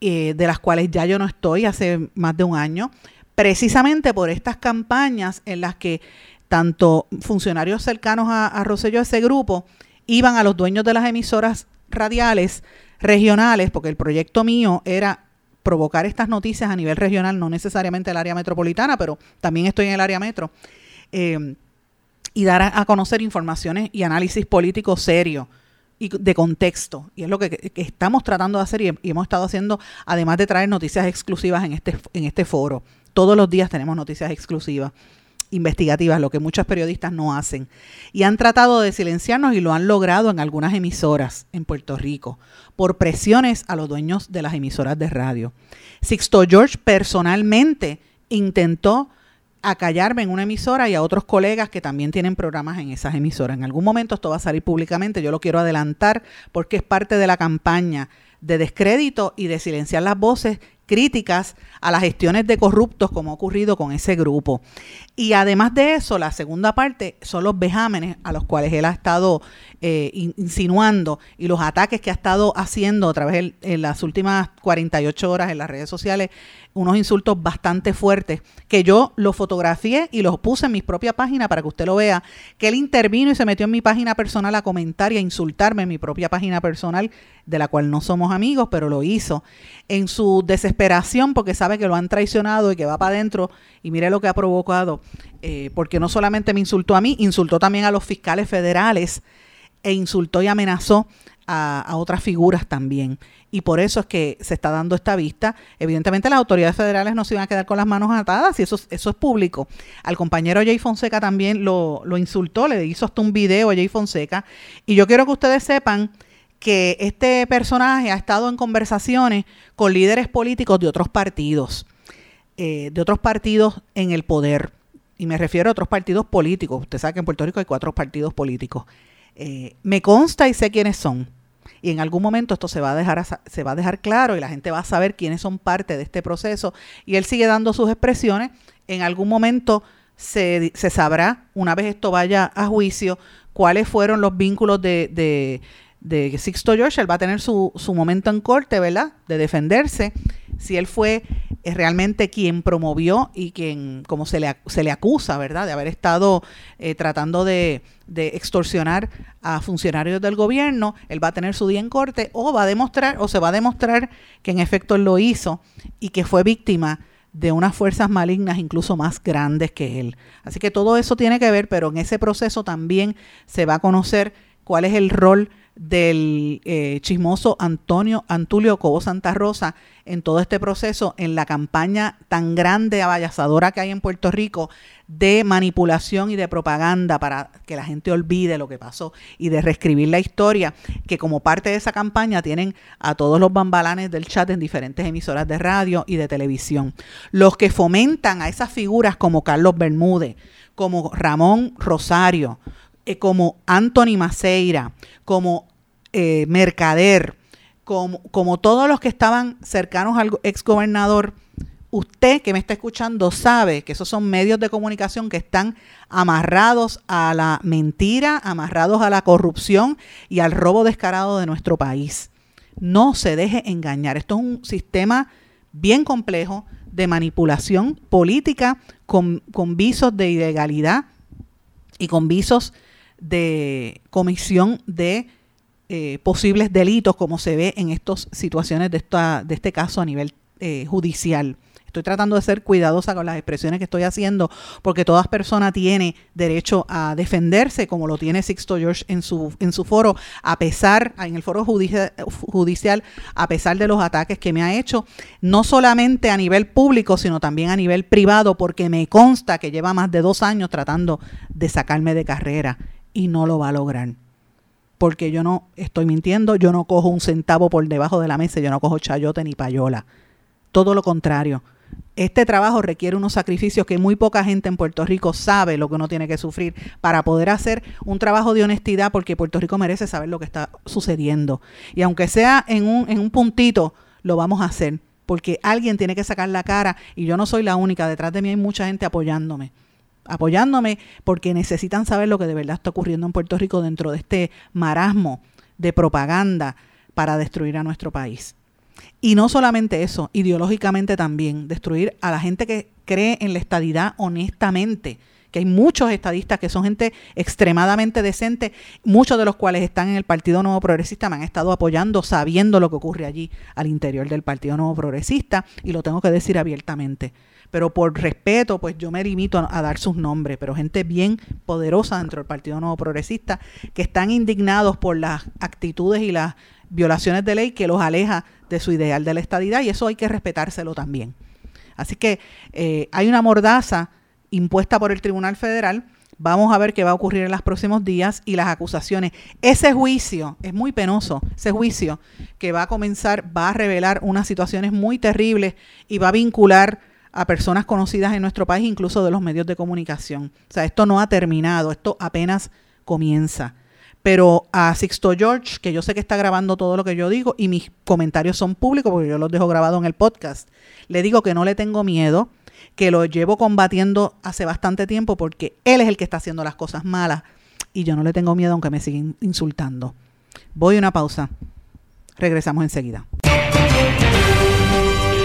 eh, de las cuales ya yo no estoy hace más de un año, precisamente por estas campañas en las que tanto funcionarios cercanos a, a ese grupo, iban a los dueños de las emisoras radiales regionales, porque el proyecto mío era provocar estas noticias a nivel regional, no necesariamente el área metropolitana, pero también estoy en el área metro, eh, y dar a, conocer informaciones y análisis políticos serios y de contexto. Y es lo que, estamos tratando de hacer y, hemos estado haciendo, además de traer noticias exclusivas en este, en este foro. Todos los días tenemos noticias exclusivas investigativas, lo que muchos periodistas no hacen. Y han tratado de silenciarnos y lo han logrado en algunas emisoras en Puerto Rico, por presiones a los dueños de las emisoras de radio. Sixto George personalmente intentó acallarme en una emisora y a otros colegas que también tienen programas en esas emisoras. En algún momento esto va a salir públicamente, yo lo quiero adelantar porque es parte de la campaña de descrédito y de silenciar las voces críticas a las gestiones de corruptos como ha ocurrido con ese grupo. Y además de eso, la segunda parte son los vejámenes a los cuales él ha estado eh, insinuando y los ataques que ha estado haciendo a través en las últimas 48 horas en las redes sociales unos insultos bastante fuertes, que yo lo fotografié y los puse en mi propia página para que usted lo vea, que él intervino y se metió en mi página personal a comentar y a insultarme en mi propia página personal, de la cual no somos amigos, pero lo hizo, en su desesperación porque sabe que lo han traicionado y que va para adentro, y mire lo que ha provocado, eh, porque no solamente me insultó a mí, insultó también a los fiscales federales, e insultó y amenazó a, otras figuras también. Y por eso es que se está dando esta vista. Evidentemente las autoridades federales no se iban a quedar con las manos atadas y eso, eso es público. Al compañero Jay Fonseca también lo, lo insultó, le hizo hasta un video a Jay Fonseca. Y yo quiero que ustedes sepan que este personaje ha estado en conversaciones con líderes políticos de otros partidos, eh, de otros partidos en el poder. Y me refiero a otros partidos políticos. Usted sabe que en Puerto Rico hay cuatro partidos políticos. Eh, me consta y sé quiénes son. Y en algún momento esto se va, a dejar, se va a dejar claro y la gente va a saber quiénes son parte de este proceso. Y él sigue dando sus expresiones. En algún momento se, se sabrá, una vez esto vaya a juicio, cuáles fueron los vínculos de, de, de Sixto George. Él va a tener su, su momento en corte, ¿verdad? De defenderse. Si él fue es realmente quien promovió y quien, como se le, se le acusa, ¿verdad?, de haber estado eh, tratando de, de, extorsionar a funcionarios del gobierno, él va a tener su día en corte o va a demostrar, o se va a demostrar que en efecto él lo hizo y que fue víctima de unas fuerzas malignas incluso más grandes que él. Así que todo eso tiene que ver, pero en ese proceso también se va a conocer cuál es el rol del eh, chismoso Antonio Antulio Cobo Santa Rosa en todo este proceso, en la campaña tan grande, avallazadora que hay en Puerto Rico de manipulación y de propaganda para que la gente olvide lo que pasó y de reescribir la historia, que como parte de esa campaña tienen a todos los bambalanes del chat en diferentes emisoras de radio y de televisión. Los que fomentan a esas figuras como Carlos Bermúdez, como Ramón Rosario, eh, como Anthony Maceira, como eh, Mercader, como, como todos los que estaban cercanos al exgobernador, usted que me está escuchando sabe que esos son medios de comunicación que están amarrados a la mentira, amarrados a la corrupción y al robo descarado de nuestro país. No se deje engañar. Esto es un sistema bien complejo de manipulación política con, con visos de ilegalidad y con visos de comisión de eh, posibles delitos, como se ve en estas situaciones de, esta, de este caso a nivel eh, judicial. Estoy tratando de ser cuidadosa con las expresiones que estoy haciendo, porque toda persona tiene derecho a defenderse, como lo tiene Sixto George en su, en su foro, a pesar, en el foro judicial, a pesar de los ataques que me ha hecho, no solamente a nivel público, sino también a nivel privado, porque me consta que lleva más de dos años tratando de sacarme de carrera y no lo va a lograr. Porque yo no estoy mintiendo, yo no cojo un centavo por debajo de la mesa, yo no cojo chayote ni payola. Todo lo contrario. Este trabajo requiere unos sacrificios que muy poca gente en Puerto Rico sabe lo que uno tiene que sufrir para poder hacer un trabajo de honestidad, porque Puerto Rico merece saber lo que está sucediendo. Y aunque sea en un, en un puntito, lo vamos a hacer, porque alguien tiene que sacar la cara y yo no soy la única, detrás de mí hay mucha gente apoyándome apoyándome porque necesitan saber lo que de verdad está ocurriendo en Puerto Rico dentro de este marasmo de propaganda para destruir a nuestro país. Y no solamente eso, ideológicamente también, destruir a la gente que cree en la estadidad honestamente, que hay muchos estadistas que son gente extremadamente decente, muchos de los cuales están en el Partido Nuevo Progresista, me han estado apoyando sabiendo lo que ocurre allí al interior del Partido Nuevo Progresista, y lo tengo que decir abiertamente pero por respeto, pues yo me limito a, dar sus nombres, pero gente bien poderosa dentro del Partido Nuevo Progresista que están indignados por las actitudes y las violaciones de ley que los aleja de su ideal de la estadidad y eso hay que respetárselo también. Así que eh, hay una mordaza impuesta por el Tribunal Federal. Vamos a ver qué va a ocurrir en los próximos días y las acusaciones. Ese juicio es muy penoso, ese juicio que va a comenzar va a revelar unas situaciones muy terribles y va a vincular a personas conocidas en nuestro país, incluso de los medios de comunicación. O sea, esto no ha terminado, esto apenas comienza. Pero a Sixto George, que yo sé que está grabando todo lo que yo digo y mis comentarios son públicos porque yo los dejo grabados en el podcast, le digo que no le tengo miedo, que lo llevo combatiendo hace bastante tiempo porque él es el que está haciendo las cosas malas y yo no le tengo miedo aunque me siguen insultando. Voy a una pausa. Regresamos enseguida.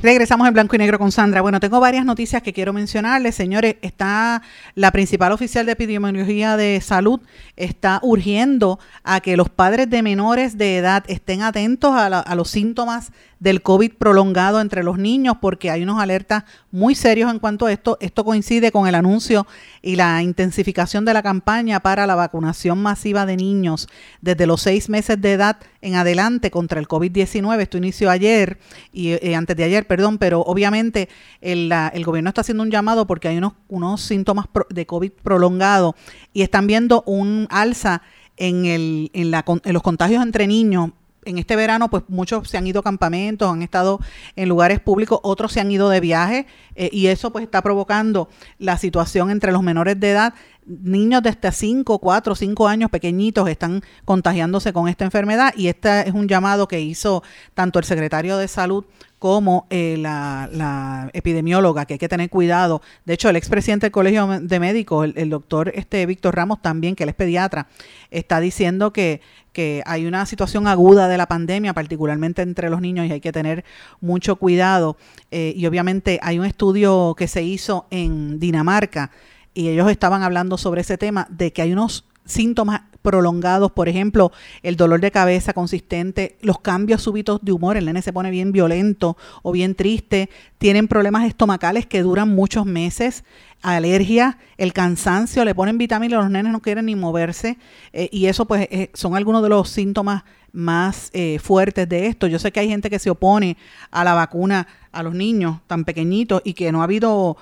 Regresamos en blanco y negro con Sandra. Bueno, tengo varias noticias que quiero mencionarles. Señores, está la principal oficial de epidemiología de salud, está urgiendo a que los padres de menores de edad estén atentos a, a los síntomas del COVID prolongado entre los niños, porque hay unos alertas muy serios en cuanto a esto. Esto coincide con el anuncio y la intensificación de la campaña para la vacunación masiva de niños desde los seis meses de edad en adelante contra el COVID-19. Esto inició ayer y eh, antes de ayer, perdón, pero obviamente el, gobierno está haciendo un llamado porque hay unos, síntomas de COVID prolongado y están viendo un alza en, el, en, la, los contagios entre niños en este verano, pues muchos se han ido a campamentos, han estado en lugares públicos, otros se han ido de viaje eh, y eso pues está provocando la situación entre los menores de edad. Niños de hasta 5, 4, 5 años pequeñitos están contagiándose con esta enfermedad y este es un llamado que hizo tanto el secretario de salud como eh, la, epidemióloga, que hay que tener cuidado. De hecho, el expresidente del Colegio de Médicos, el, doctor este Víctor Ramos también, que él es pediatra, está diciendo que, que hay una situación aguda de la pandemia, particularmente entre los niños, y hay que tener mucho cuidado. Eh, y obviamente hay un estudio que se hizo en Dinamarca y ellos estaban hablando sobre ese tema, de que hay unos síntomas prolongados, por ejemplo, el dolor de cabeza consistente, los cambios súbitos de humor, el nene se pone bien violento o bien triste, tienen problemas estomacales que duran muchos meses, alergia, el cansancio, le ponen vitaminas, los nenes no quieren ni moverse eh, y eso pues eh, son algunos de los síntomas más eh, fuertes de esto. Yo sé que hay gente que se opone a la vacuna a los niños tan pequeñitos y que no ha habido,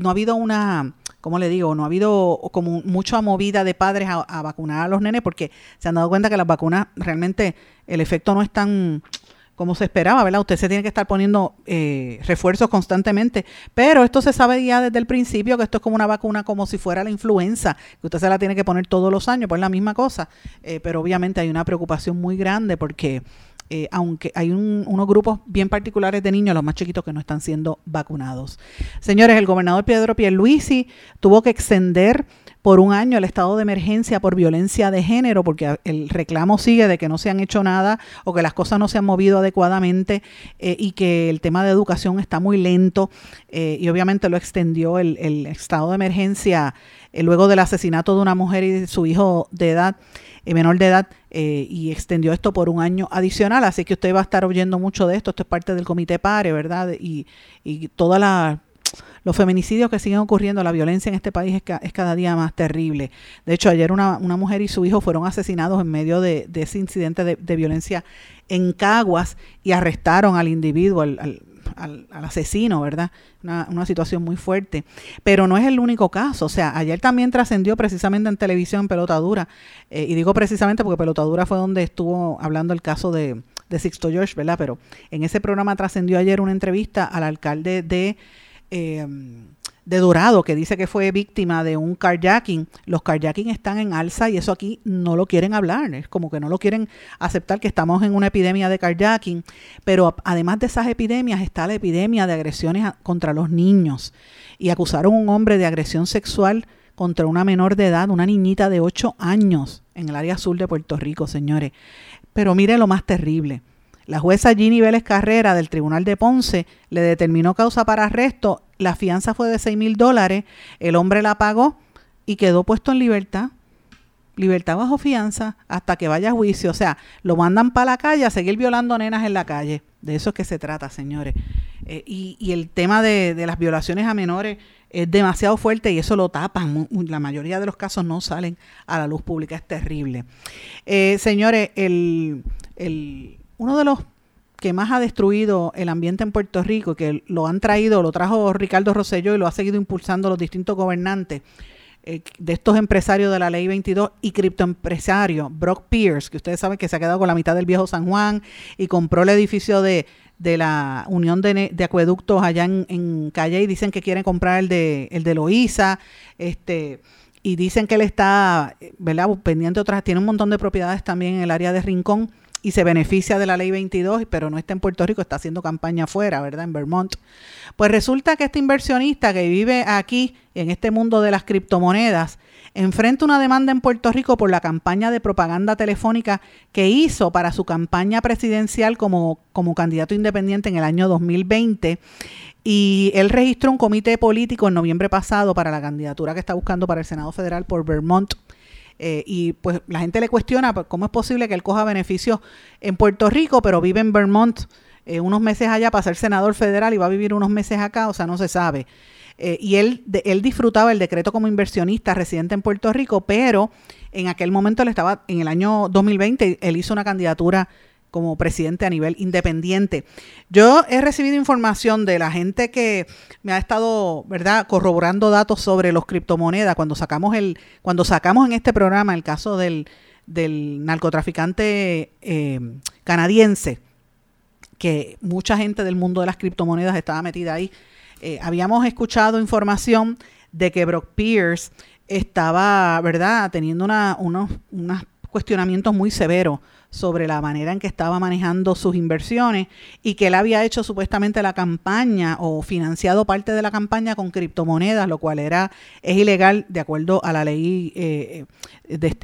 no ha habido una como le digo, no ha habido como mucha movida de padres a, vacunar a los nenes porque se han dado cuenta que las vacunas realmente el efecto no es tan como se esperaba, ¿verdad? Usted se tiene que estar poniendo eh, refuerzos constantemente, pero esto se sabe ya desde el principio que esto es como una vacuna como si fuera la influenza, que usted se la tiene que poner todos los años, pues la misma cosa, eh, pero obviamente hay una preocupación muy grande porque eh, aunque hay unos grupos bien particulares de niños, los más chiquitos, que no están siendo vacunados. Señores, el gobernador Pedro Pierluisi tuvo que extender por un año el estado de emergencia por violencia de género, porque el reclamo sigue de que no se han hecho nada o que las cosas no se han movido adecuadamente eh, y que el tema de educación está muy lento eh, y obviamente lo extendió el, estado de emergencia luego del asesinato de una mujer y su hijo de edad eh, menor de edad eh, y extendió esto por un año adicional. Así que usted va a estar oyendo mucho de esto. Esto es parte del Comité PARE, ¿verdad? Y, y toda la los feminicidios que siguen ocurriendo, la violencia en este país es, es cada día más terrible. De hecho, ayer una, una, mujer y su hijo fueron asesinados en medio de, ese incidente de, violencia en Caguas y arrestaron al individuo, al, al, asesino, ¿verdad? Una, situación muy fuerte. Pero no es el único caso. O sea, ayer también trascendió precisamente en televisión Pelotadura. Eh, y digo precisamente porque Pelotadura fue donde estuvo hablando el caso de, de Sixto George, ¿verdad? Pero en ese programa trascendió ayer una entrevista al alcalde de... Eh, de Dorado, que dice que fue víctima de un carjacking. Los carjacking están en alza y eso aquí no lo quieren hablar. Es como que no lo quieren aceptar que estamos en una epidemia de carjacking. Pero además de esas epidemias está la epidemia de agresiones contra los niños. Y acusaron a un hombre de agresión sexual contra una menor de edad, una niñita de 8 años en el área sur de Puerto Rico, señores. Pero mire lo más terrible. La jueza Ginny Vélez Carrera del Tribunal de Ponce le determinó causa para arresto la fianza fue de 6 mil dólares, el hombre la pagó y quedó puesto en libertad. Libertad bajo fianza hasta que vaya a juicio. O sea, lo mandan para la calle a seguir violando nenas en la calle. De eso es que se trata, señores. Eh, y, el tema de, las violaciones a menores es demasiado fuerte y eso lo tapan. La mayoría de los casos no salen a la luz pública. Es terrible. Eh, señores, el, el, uno de los que más ha destruido el ambiente en Puerto Rico, que lo han traído, lo trajo Ricardo Rosselló y lo ha seguido impulsando los distintos gobernantes eh, de estos empresarios de la Ley 22 y criptoempresario, Brock Pierce, que ustedes saben que se ha quedado con la mitad del viejo San Juan y compró el edificio de, de la Unión de, Acueductos allá en, en, Calle y dicen que quieren comprar el de, el de Loíza, este y dicen que él está, ¿verdad? pendiente otras, tiene un montón de propiedades también en el área de Rincón y se beneficia de la ley 22, pero no está en Puerto Rico, está haciendo campaña afuera, ¿verdad? En Vermont. Pues resulta que este inversionista que vive aquí, en este mundo de las criptomonedas, enfrenta una demanda en Puerto Rico por la campaña de propaganda telefónica que hizo para su campaña presidencial como, como candidato independiente en el año 2020 y él registró un comité político en noviembre pasado para la candidatura que está buscando para el Senado Federal por Vermont. Eh, y pues la gente le cuestiona pues, cómo es posible que él coja beneficios en Puerto Rico, pero vive en Vermont eh, unos meses allá para ser senador federal y va a vivir unos meses acá, o sea, no se sabe. Eh, y él, él disfrutaba el decreto como inversionista residente en Puerto Rico, pero en aquel momento él estaba, en el año 2020, él hizo una candidatura como presidente a nivel independiente. Yo he recibido información de la gente que me ha estado, ¿verdad?, corroborando datos sobre los criptomonedas cuando sacamos el cuando sacamos en este programa el caso del, del narcotraficante eh, canadiense que mucha gente del mundo de las criptomonedas estaba metida ahí. Eh, habíamos escuchado información de que Brock Pierce estaba, ¿verdad?, teniendo unos, unos cuestionamientos muy severos sobre la manera en que estaba manejando sus inversiones y que él había hecho supuestamente la campaña o financiado parte de la campaña con criptomonedas, lo cual era es ilegal de acuerdo a la ley eh,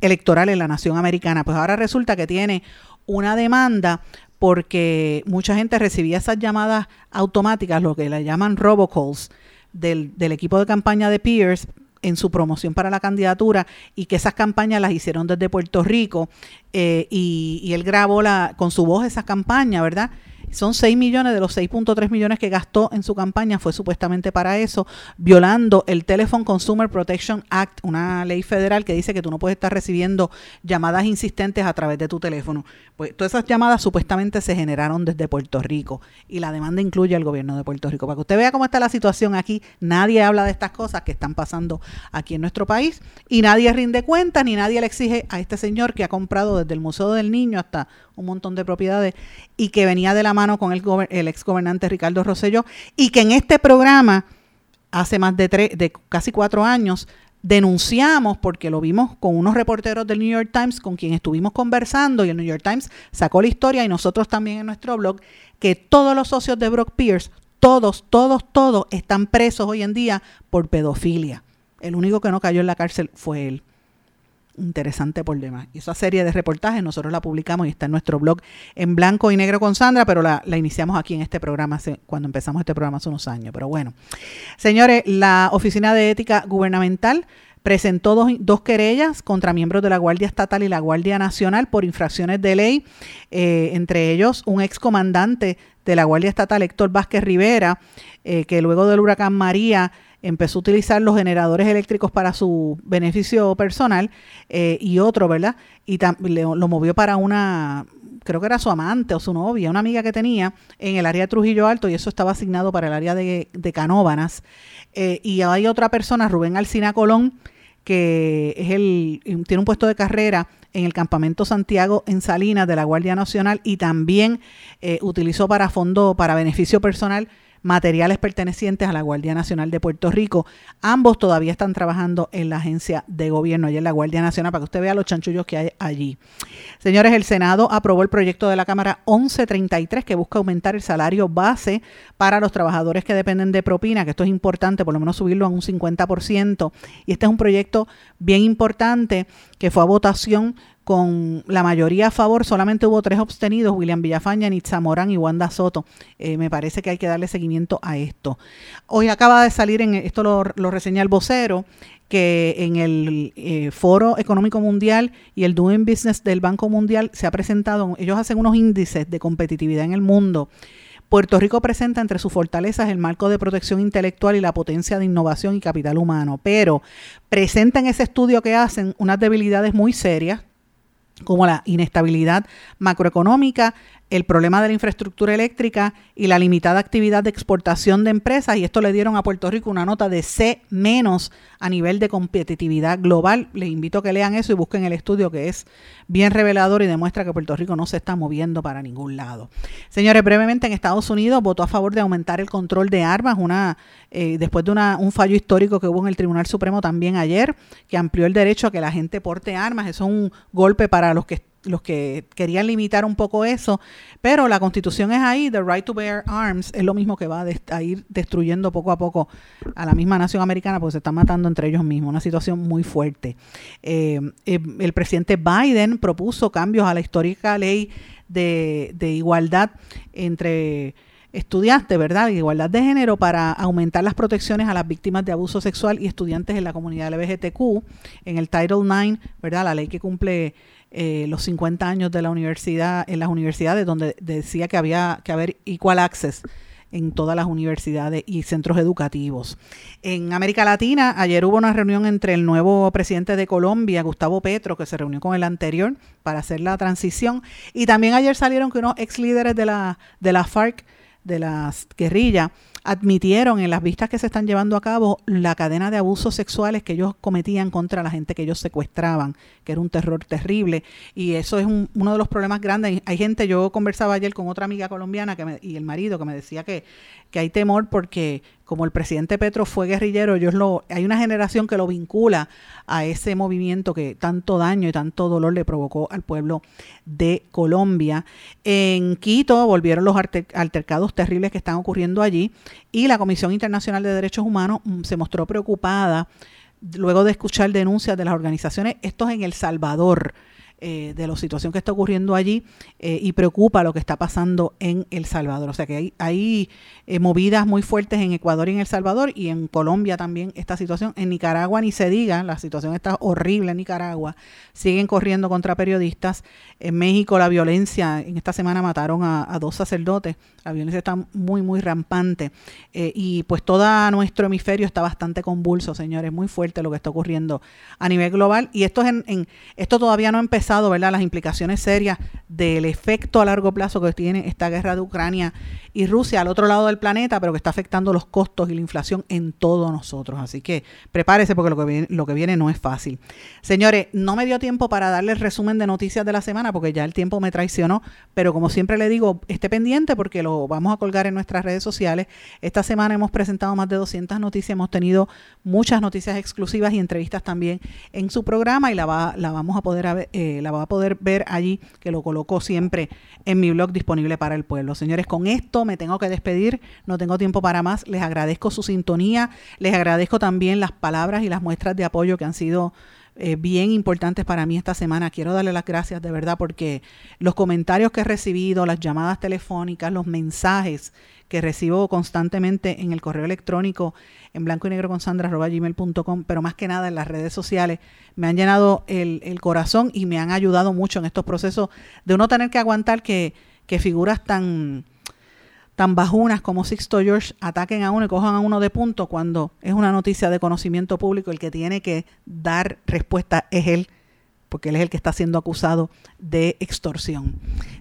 electoral en la nación americana. Pues ahora resulta que tiene una demanda porque mucha gente recibía esas llamadas automáticas, lo que le llaman robocalls, del, del equipo de campaña de Pierce en su promoción para la candidatura y que esas campañas las hicieron desde Puerto Rico eh, y, y, él grabó la, con su voz esa campaña, ¿verdad? Son 6 millones de los 6.3 millones que gastó en su campaña, fue supuestamente para eso, violando el Telephone Consumer Protection Act, una ley federal que dice que tú no puedes estar recibiendo llamadas insistentes a través de tu teléfono. Pues todas esas llamadas supuestamente se generaron desde Puerto Rico y la demanda incluye al gobierno de Puerto Rico. Para que usted vea cómo está la situación aquí, nadie habla de estas cosas que están pasando aquí en nuestro país y nadie rinde cuentas ni nadie le exige a este señor que ha comprado desde el Museo del Niño hasta un montón de propiedades y que venía de la mano con el, el ex gobernante Ricardo Rosselló y que en este programa hace más de, tres, de casi cuatro años denunciamos porque lo vimos con unos reporteros del New York Times con quien estuvimos conversando y el New York Times sacó la historia y nosotros también en nuestro blog que todos los socios de Brock Pierce, todos, todos, todos están presos hoy en día por pedofilia. El único que no cayó en la cárcel fue él interesante por demás. Y esa serie de reportajes nosotros la publicamos y está en nuestro blog en blanco y negro con Sandra, pero la, iniciamos aquí en este programa cuando empezamos este programa hace unos años. Pero bueno, señores, la Oficina de Ética Gubernamental presentó dos, dos, querellas contra miembros de la Guardia Estatal y la Guardia Nacional por infracciones de ley, eh, entre ellos un excomandante de la Guardia Estatal, Héctor Vázquez Rivera, eh, que luego del huracán María empezó a utilizar los generadores eléctricos para su beneficio personal eh, y otro, ¿verdad? Y lo movió para una, creo que era su amante o su novia, una amiga que tenía en el área de Trujillo Alto y eso estaba asignado para el área de, de Canóbanas. Eh, y hay otra persona, Rubén Alcina Colón, que es el, tiene un puesto de carrera en el campamento Santiago en Salinas de la Guardia Nacional y también eh, utilizó para fondo, para beneficio personal, materiales pertenecientes a la Guardia Nacional de Puerto Rico. Ambos todavía están trabajando en la agencia de gobierno, allá en la Guardia Nacional, para que usted vea los chanchullos que hay allí. Señores, el Senado aprobó el proyecto de la Cámara 1133 que busca aumentar el salario base para los trabajadores que dependen de propina, que esto es importante, por lo menos subirlo a un 50%. Y este es un proyecto bien importante que fue a votación con la mayoría a favor, solamente hubo tres abstenidos, William Villafaña, Nitza Morán y Wanda Soto. Eh, me parece que hay que darle seguimiento a esto. Hoy acaba de salir, en esto lo, reseña el vocero, que en el eh, Foro Económico Mundial y el Doing Business del Banco Mundial se ha presentado, ellos hacen unos índices de competitividad en el mundo. Puerto Rico presenta entre sus fortalezas el marco de protección intelectual y la potencia de innovación y capital humano, pero presenta en ese estudio que hacen unas debilidades muy serias como la inestabilidad macroeconómica, el problema de la infraestructura eléctrica y la limitada actividad de exportación de empresas y esto le dieron a Puerto Rico una nota de C menos a nivel de competitividad global. Les invito a que lean eso y busquen el estudio que es bien revelador y demuestra que Puerto Rico no se está moviendo para ningún lado. Señores, brevemente en Estados Unidos votó a favor de aumentar el control de armas, una eh, después de una, un fallo histórico que hubo en el Tribunal Supremo también ayer, que amplió el derecho a que la gente porte armas. Eso es un golpe para los que los que querían limitar un poco eso, pero la constitución es ahí, the right to bear arms es lo mismo que va a, ir destruyendo poco a poco a la misma nación americana porque se están matando entre ellos mismos, una situación muy fuerte. Eh, eh, el presidente Biden propuso cambios a la histórica ley de, igualdad entre estudiantes, ¿verdad? Igualdad de género para aumentar las protecciones a las víctimas de abuso sexual y estudiantes en la comunidad LGBTQ en el Title IX, ¿verdad? La ley que cumple eh, los 50 años de la universidad, en las universidades, donde decía que había que haber equal access en todas las universidades y centros educativos. En América Latina, ayer hubo una reunión entre el nuevo presidente de Colombia, Gustavo Petro, que se reunió con el anterior para hacer la transición, y también ayer salieron que unos ex líderes de la, de la FARC, de las guerrillas, admitieron en las vistas que se están llevando a cabo la cadena de abusos sexuales que ellos cometían contra la gente que ellos secuestraban, que era un terror terrible. Y eso es uno de los problemas grandes. Hay gente, yo conversaba ayer con otra amiga colombiana que y el marido que me decía que, que hay temor porque como el presidente Petro fue guerrillero, ellos lo, hay una generación que lo vincula a ese movimiento que tanto daño y tanto dolor le provocó al pueblo de Colombia. En Quito volvieron los altercados terribles que están ocurriendo allí y la Comisión Internacional de Derechos Humanos mm, se mostró preocupada luego de escuchar denuncias de las organizaciones, estos en El Salvador, eh, de la situación que está ocurriendo allí eh, y preocupa lo que está pasando en El Salvador. O sea que hay, eh, movidas muy fuertes en Ecuador y en El Salvador y en Colombia también esta situación. En Nicaragua ni se diga, la situación está horrible en Nicaragua. Siguen corriendo contra periodistas. En México la violencia, en esta semana mataron a, dos sacerdotes. La violencia está muy, muy rampante. y pues todo nuestro hemisferio está bastante convulso, señores. Muy fuerte lo que está ocurriendo a nivel global. Y esto, es en, esto todavía no ha las implicaciones serias del efecto a largo plazo que tiene esta guerra de Ucrania y Rusia al otro lado del planeta, pero que está afectando los costos y la inflación en todos nosotros. Así que prepárese porque lo que viene, lo que viene no es fácil. Señores, no me dio tiempo para darle el resumen de noticias de la semana porque ya el tiempo me traicionó, pero como siempre le digo, esté pendiente porque lo vamos a colgar en nuestras redes sociales. Esta semana hemos presentado más de 200 noticias, hemos tenido muchas noticias exclusivas y entrevistas también en su programa y la, va, la vamos a poder eh, la va a poder ver allí, que lo coloco siempre en mi blog disponible para el pueblo. Señores, con esto me tengo que despedir, no tengo tiempo para más. Les agradezco su sintonía, les agradezco también las palabras y las muestras de apoyo que han sido eh, bien importantes para mí esta semana. Quiero darle las gracias de verdad porque los comentarios que he recibido, las llamadas telefónicas, los mensajes que recibo constantemente en el correo electrónico en blanco y negro con sandra gmail.com, pero más que nada en las redes sociales, me han llenado el, corazón y me han ayudado mucho en estos procesos de uno tener que aguantar que, que figuras tan tan bajunas como Sixto George ataquen a uno y cojan a uno de punto cuando es una noticia de conocimiento público, el que tiene que dar respuesta es él porque él es el que está siendo acusado de extorsión.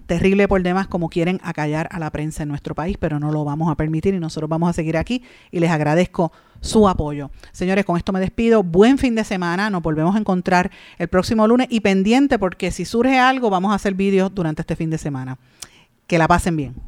Terrible por demás como quieren acallar a la prensa en nuestro país, pero no lo vamos a permitir y nosotros vamos a seguir aquí y les agradezco su apoyo. Señores, con esto me despido. Buen fin de semana. Nos volvemos a encontrar el próximo lunes y pendiente porque si surge algo vamos a hacer vídeos durante este fin de semana. Que la pasen bien.